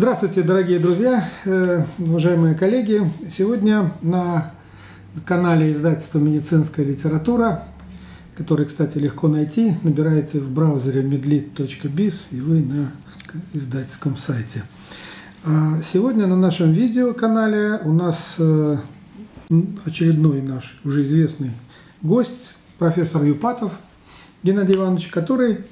Здравствуйте, дорогие друзья, э, уважаемые коллеги. Сегодня на канале издательства «Медицинская литература», который, кстати, легко найти, набираете в браузере medlit.biz и вы на издательском сайте. А сегодня на нашем видеоканале у нас э, очередной наш уже известный гость, профессор Юпатов Геннадий Иванович, который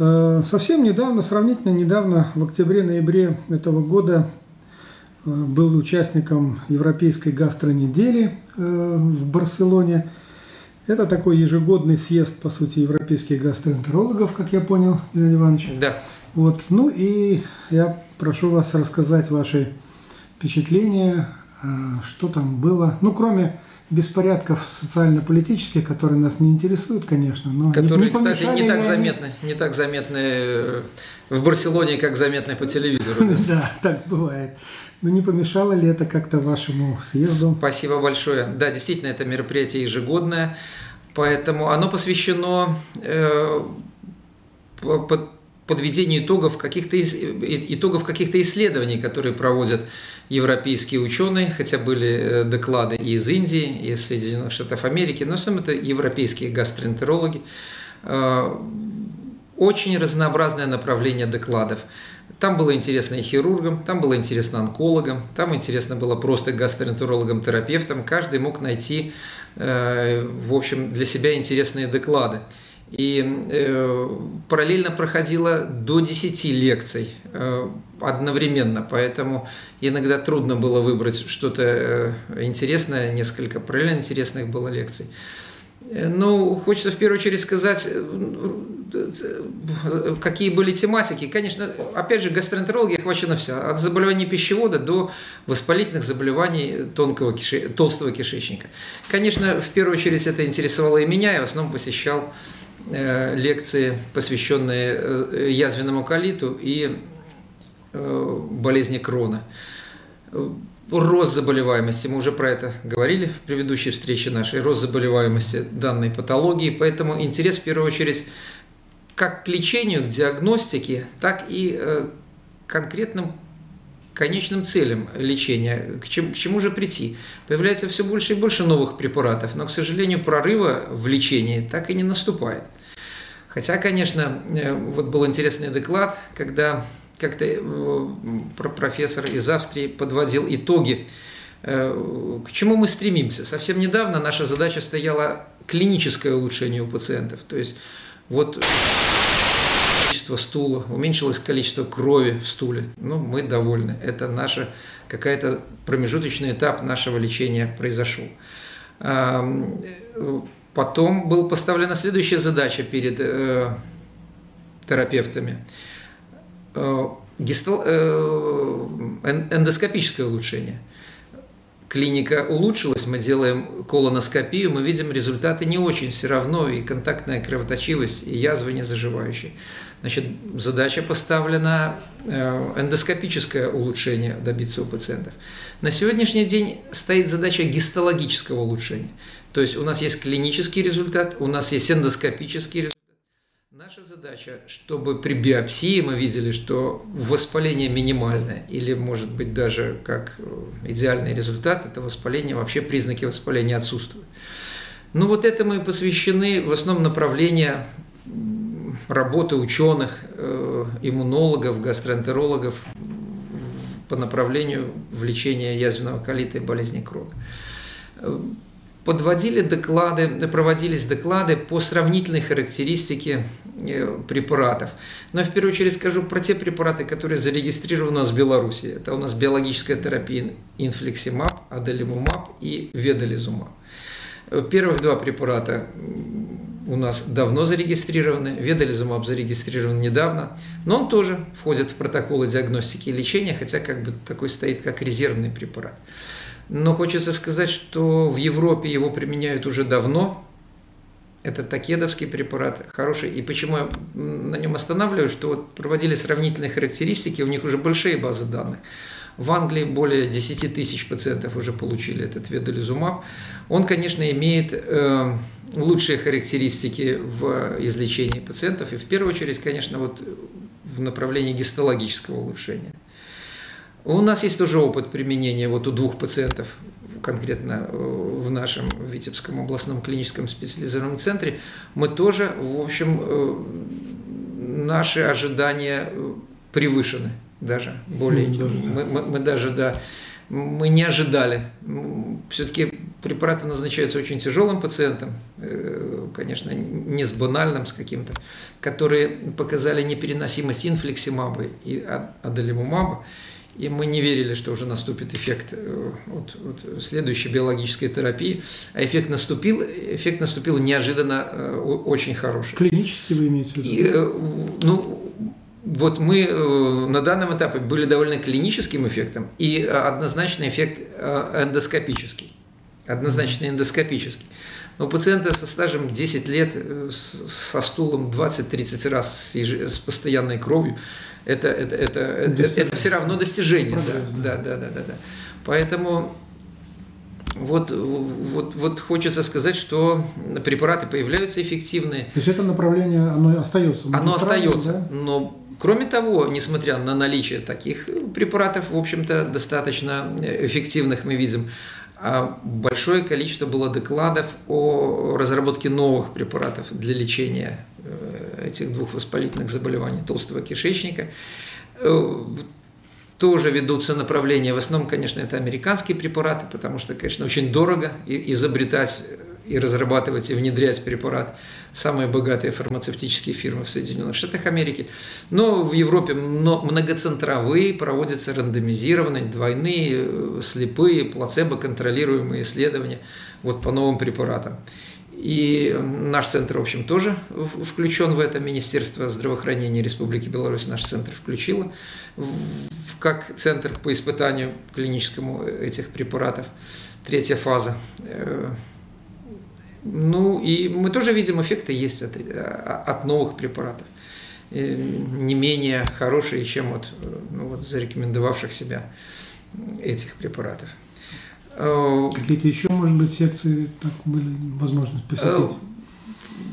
совсем недавно, сравнительно недавно, в октябре-ноябре этого года э, был участником Европейской гастронедели э, в Барселоне. Это такой ежегодный съезд, по сути, европейских гастроэнтерологов, как я понял, Геннадий Иванович. Да. Вот, ну и я прошу вас рассказать ваши впечатления, что там было. Ну, кроме беспорядков социально-политических, которые нас не интересуют, конечно, но которые, не, кстати, не так заметны, не так заметны э, в Барселоне, как заметны по телевизору. Да, так бывает. Но не помешало ли это как-то вашему съезду? Спасибо большое. Да, действительно, это мероприятие ежегодное, поэтому оно посвящено э, подведению итогов каких-то итогов каких-то исследований, которые проводят европейские ученые, хотя были э, доклады и из Индии, и из Соединенных Штатов Америки, но в основном это европейские гастроэнтерологи. Э, очень разнообразное направление докладов. Там было интересно и хирургам, там было интересно онкологам, там интересно было просто гастроэнтерологам-терапевтам. Каждый мог найти, э, в общем, для себя интересные доклады. И э, параллельно проходило до 10 лекций э, одновременно, поэтому иногда трудно было выбрать что-то э, интересное, несколько параллельно интересных было лекций. Э, ну, хочется в первую очередь сказать, э, какие были тематики. Конечно, опять же, гастроэнтерология охвачена вся, от заболеваний пищевода до воспалительных заболеваний тонкого киши... толстого кишечника. Конечно, в первую очередь это интересовало и меня, я в основном посещал Э, лекции, посвященные э, язвенному колиту и э, болезни крона. Рост заболеваемости, мы уже про это говорили в предыдущей встрече нашей, рост заболеваемости данной патологии, поэтому интерес в первую очередь как к лечению, к диагностике, так и конкретным конечным целям лечения, к чему, к чему же прийти. Появляется все больше и больше новых препаратов, но, к сожалению, прорыва в лечении так и не наступает. Хотя, конечно, э, вот был интересный доклад, когда как-то э, профессор из Австрии подводил итоги, э, к чему мы стремимся. Совсем недавно наша задача стояла клиническое улучшение у пациентов. То есть вот количество стула, уменьшилось количество крови в стуле. Ну, мы довольны. Это наша какая-то промежуточный этап нашего лечения произошел. Потом была поставлена следующая задача перед э, терапевтами. Э, гистол, э, эндоскопическое улучшение – клиника улучшилась, мы делаем колоноскопию, мы видим результаты не очень все равно, и контактная кровоточивость, и язвы не заживающие. Значит, задача поставлена э, эндоскопическое улучшение добиться у пациентов. На сегодняшний день стоит задача гистологического улучшения. То есть у нас есть клинический результат, у нас есть эндоскопический результат, Наша задача, чтобы при биопсии мы видели, что воспаление минимальное, или, может быть, даже как э, идеальный результат, это воспаление, вообще признаки воспаления отсутствуют. Ну вот это мы посвящены в основном направления работы ученых, э, иммунологов, гастроэнтерологов по направлению в лечение язвенного колита и болезни крови подводили доклады, проводились доклады по сравнительной характеристике э, препаратов. Но в первую очередь скажу про те препараты, которые зарегистрированы у нас в Беларуси. Это у нас биологическая терапия инфлексимаб, аделимумаб и ведализумаб. Первых два препарата у нас давно зарегистрированы, ведализумаб зарегистрирован недавно, но он тоже входит в протоколы диагностики и лечения, хотя как бы такой стоит как резервный препарат. Но хочется сказать, что в Европе его применяют уже давно. Это такедовский препарат, хороший. И почему я на нем останавливаюсь, что вот проводили сравнительные характеристики, у них уже большие базы данных. В Англии более 10 тысяч пациентов уже получили этот ведолизумаб. Он, конечно, имеет э, лучшие характеристики в излечении пациентов. И в первую очередь, конечно, вот в направлении гистологического улучшения. У нас есть тоже опыт применения вот у двух пациентов конкретно э, в нашем Витебском областном клиническом специализированном центре, мы тоже, в общем, э, наши ожидания э, превышены даже более. Mm, даже, мы, мы, мы даже, да, мы не ожидали. Все-таки препараты назначаются очень тяжелым пациентам, конечно, не с банальным, с каким-то, которые показали непереносимость инфлексимаба и адалимумаба. И мы не верили, что уже наступит эффект э, от, от следующей биологической терапии. А эффект наступил, эффект наступил неожиданно э, очень хороший. Клинически вы имеете в виду? И, э, ну, вот мы на данном этапе были довольно клиническим эффектом и однозначный эффект эндоскопический. Однозначно эндоскопический. Но у пациента со стажем 10 лет, со стулом 20-30 раз с постоянной кровью, это, это, это, это, это все равно достижение. да, да, да, да, да, да. Поэтому вот, вот, вот хочется сказать, что препараты появляются эффективные. То есть это направление, оно остается? Оно остается, да? но Кроме того, несмотря на наличие таких препаратов, в общем-то, достаточно эффективных, мы видим, а большое количество было докладов о разработке новых препаратов для лечения э, этих двух воспалительных заболеваний толстого кишечника. Э, тоже ведутся направления, в основном, конечно, это американские препараты, потому что, конечно, очень дорого изобретать и разрабатывать и внедрять препарат самые богатые фармацевтические фирмы в Соединенных Штатах Америки. Но в Европе многоцентровые проводятся рандомизированные, двойные, э, слепые, плацебо-контролируемые исследования вот по новым препаратам. И наш центр, в общем, тоже включен в это. Министерство здравоохранения Республики Беларусь наш центр включило как центр по испытанию клиническому этих препаратов. Третья фаза э, ну и мы тоже видим эффекты есть от, от новых препаратов. Не менее хорошие, чем от, ну, вот, зарекомендовавших себя этих препаратов. Э, Какие-то еще, может быть, секции так были возможность посетить?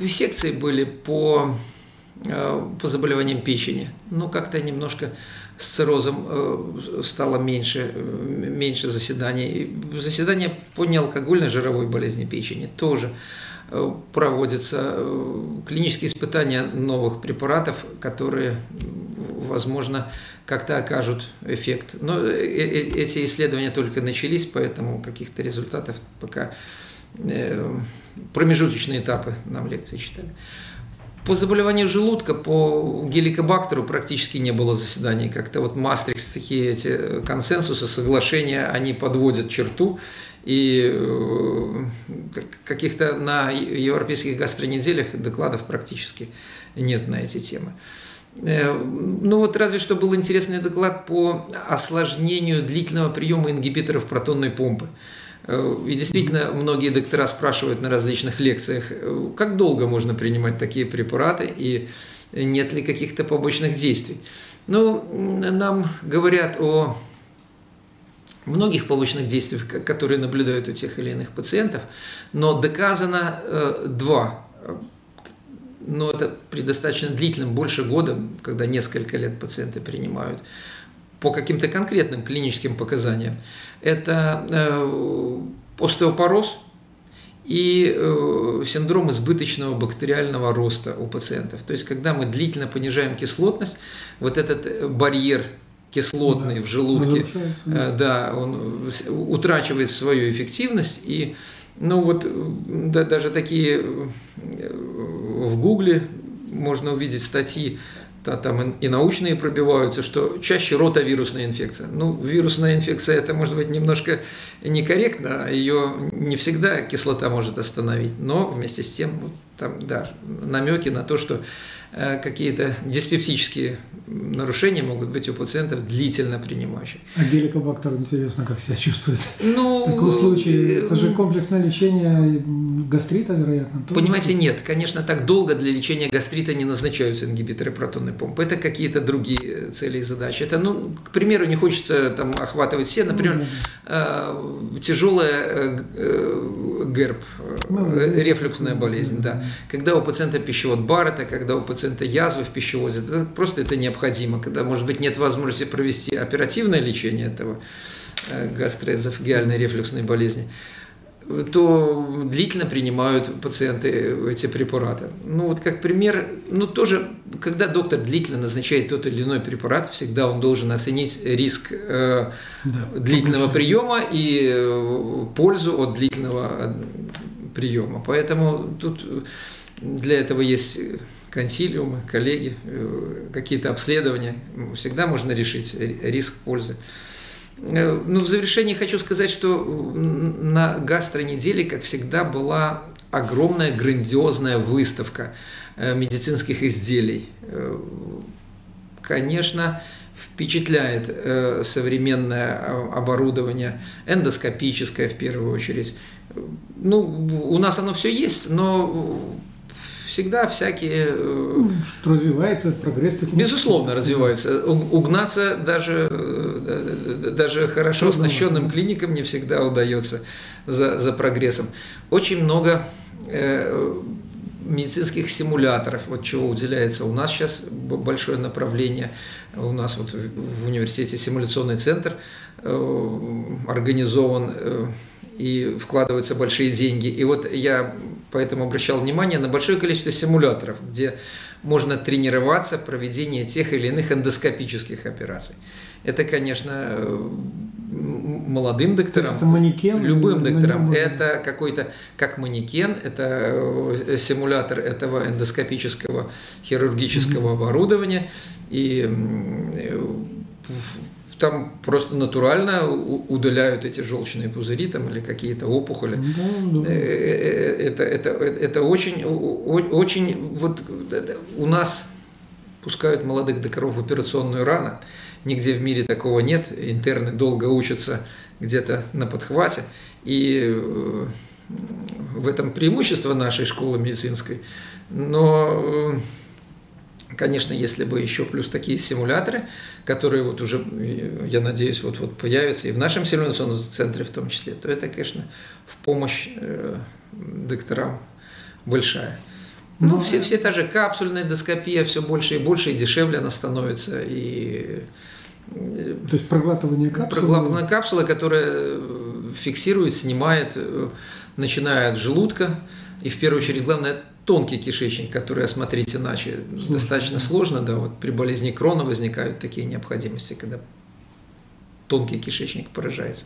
Э, секции были по, по заболеваниям печени, но как-то немножко с циррозом э, стало меньше, э, меньше заседаний. Заседания по неалкогольной жировой болезни печени тоже э, проводятся клинические испытания новых препаратов, которые, возможно, как-то окажут эффект. Но эти исследования только начались, поэтому каких-то результатов пока промежуточные этапы нам лекции читали. По заболеванию желудка, по геликобактеру практически не было заседаний. Как-то вот Мастрикс, такие эти э, консенсусы, соглашения, они подводят черту. И э, каких-то на европейских гастронеделях докладов практически нет на эти темы. Э, ну вот разве что был интересный доклад по осложнению длительного приема ингибиторов протонной помпы. И действительно, многие доктора спрашивают на различных лекциях, как долго можно принимать такие препараты и нет ли каких-то побочных действий. Ну, нам говорят о многих побочных действиях, которые наблюдают у тех или иных пациентов, но доказано э, два. Но это при достаточно длительном, больше года, когда несколько лет пациенты принимают по каким-то конкретным клиническим показаниям. Это э, остеопороз и э, синдром избыточного бактериального роста у пациентов. То есть, когда мы длительно понижаем кислотность, вот этот барьер кислотный да, в желудке, да. Э, да, он утрачивает свою эффективность и ну вот да, даже такие в Гугле можно увидеть статьи да, там и научные пробиваются, что чаще ротовирусная инфекция. Ну, вирусная инфекция это может быть немножко некорректно, ее не всегда кислота может остановить, но вместе с тем вот, там, да, намеки на то, что какие-то диспептические нарушения могут быть у пациентов длительно принимающих. А геликобактер, интересно, как себя чувствует ну, в таком случае? Это же комплексное лечение гастрита, вероятно. Понимаете, нет. Конечно, так долго для лечения гастрита не назначаются ингибиторы протонной помпы. Это какие-то другие цели и задачи. Это, ну, к примеру, не хочется там охватывать все. Например, ну. Э, тяжелая э, ГЭРБ, э, рефлюксная болезнь, да. Когда у пациента пищевод Баррета, когда у пациента язвы в пищеводе, это просто это необходимо, когда, может быть, нет возможности провести оперативное лечение этого гастроэзофагиальной рефлюксной болезни то длительно принимают пациенты эти препараты. Ну вот как пример, ну тоже, когда доктор длительно назначает тот или иной препарат, всегда он должен оценить риск э, да, длительного приема и э, пользу от длительного э, приема. Поэтому тут для этого есть консилиумы, коллеги, э, какие-то обследования. Всегда можно решить риск пользы. Э, ну, в завершении хочу сказать, что на гастронеделе, как всегда, была огромная грандиозная выставка э, медицинских изделий. Конечно, впечатляет современное оборудование, эндоскопическое в первую очередь. Ну, у нас оно все есть, но всегда всякие... Э, развивается прогресс Безусловно, развивается. Угнаться даже, э, даже хорошо оснащенным клиникам не всегда удается за, за прогрессом. Очень много э, медицинских симуляторов, вот чего уделяется. У нас сейчас большое направление, у нас вот в университете симуляционный центр организован и вкладываются большие деньги. И вот я поэтому обращал внимание на большое количество симуляторов, где можно тренироваться проведение тех или иных эндоскопических операций. Это, конечно, молодым докторам, это манекен, любым докторам, это какой-то, как манекен, это э, симулятор этого эндоскопического хирургического mm-hmm. оборудования, и там просто натурально удаляют эти желчные пузыри там, или какие-то опухоли. Да, да. Э, э, это, это, это очень, очень, вот у нас пускают молодых докторов в операционную рано, нигде в мире такого нет, интерны долго учатся где-то на подхвате, и э, в этом преимущество нашей школы медицинской, но Конечно, если бы еще плюс такие симуляторы, которые вот уже, я надеюсь, вот-вот появятся и в нашем симуляционном центре в том числе, то это, конечно, в помощь э, докторам большая. Ну, ну все, все та же капсульная эндоскопия, все больше и больше, и дешевле она становится. И, э, то есть проглатывание капсулы? Проглатывание капсулы, которая фиксирует, снимает, э, начиная от желудка, и в первую очередь, главное, тонкий кишечник, который осмотреть иначе Слушай, достаточно сложно, да, вот при болезни Крона возникают такие необходимости, когда тонкий кишечник поражается.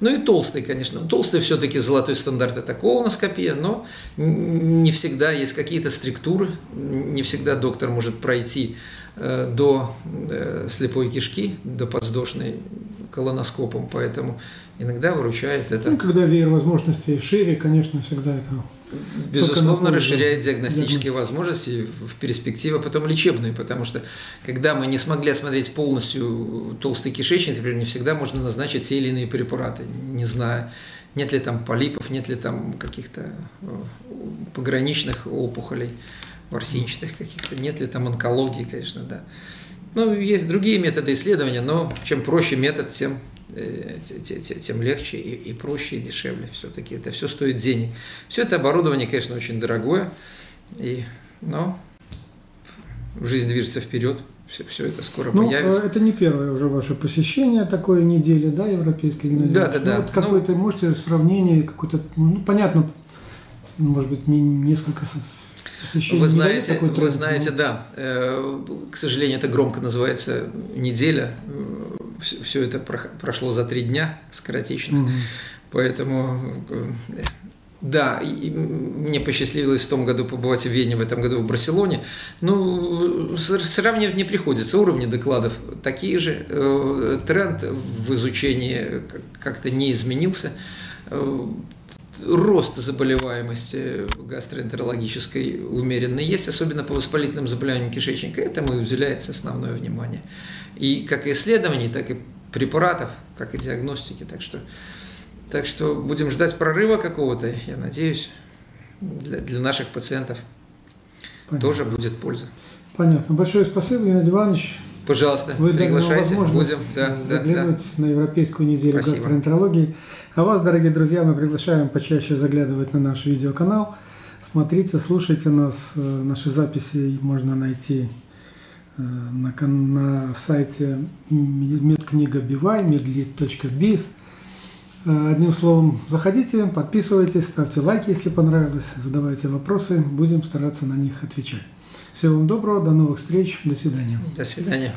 Ну и толстый, конечно. Толстый все-таки золотой стандарт это колоноскопия, но не всегда есть какие-то структуры, не всегда доктор может пройти э, до э, слепой кишки, до подвздошной колоноскопом, поэтому иногда выручает это. Ну, когда веер возможностей шире, конечно, всегда это Безусловно, расширяет диагностические возможности в перспективе, а потом лечебные, потому что когда мы не смогли осмотреть полностью толстый кишечник, например, не всегда можно назначить те или иные препараты, не зная, нет ли там полипов, нет ли там каких-то э, пограничных опухолей, ворсинчатых каких-то, нет ли там онкологии, конечно, да. Ну, есть другие методы исследования, но чем проще метод, тем тем легче и, и проще, и дешевле все-таки. Это все стоит денег. Все это оборудование, конечно, очень дорогое, и, но жизнь движется вперед. Все, все это скоро ну, появится. Это не первое уже ваше посещение такой недели, да, европейской гимназии? Да, да, да. Ну, вот какое-то, ну, можете сравнение, какое-то, ну, понятно, может быть, не несколько вы знаете, вы знаете, да. Э, к сожалению, это громко называется неделя все это прошло за три дня скоротечно. Угу. Поэтому э, да, и мне посчастливилось в том году побывать в Вене, в этом году в Барселоне. Ну, сравнивать не приходится. Уровни докладов такие же. Э, тренд в изучении как-то не изменился. Рост заболеваемости гастроэнтерологической умеренный есть, особенно по воспалительным заболеваниям кишечника. Этому и уделяется основное внимание. И как исследований, так и препаратов, как и диагностики. Так что, так что будем ждать прорыва какого-то, я надеюсь, для, для наших пациентов Понятно. тоже будет польза. Понятно. Большое спасибо, Геннадий Иванович. Пожалуйста, Вы приглашайте, будем. Да, заглянуть да, да. на Европейскую неделю Спасибо. гастроэнтерологии. А вас, дорогие друзья, мы приглашаем почаще заглядывать на наш видеоканал. Смотрите, слушайте нас. Э, наши записи можно найти э, на, на сайте медкнига Бивай, medlit.biz. Э, одним словом, заходите, подписывайтесь, ставьте лайки, если понравилось, задавайте вопросы, будем стараться на них отвечать. Всего вам доброго, до новых встреч, до свидания. До свидания.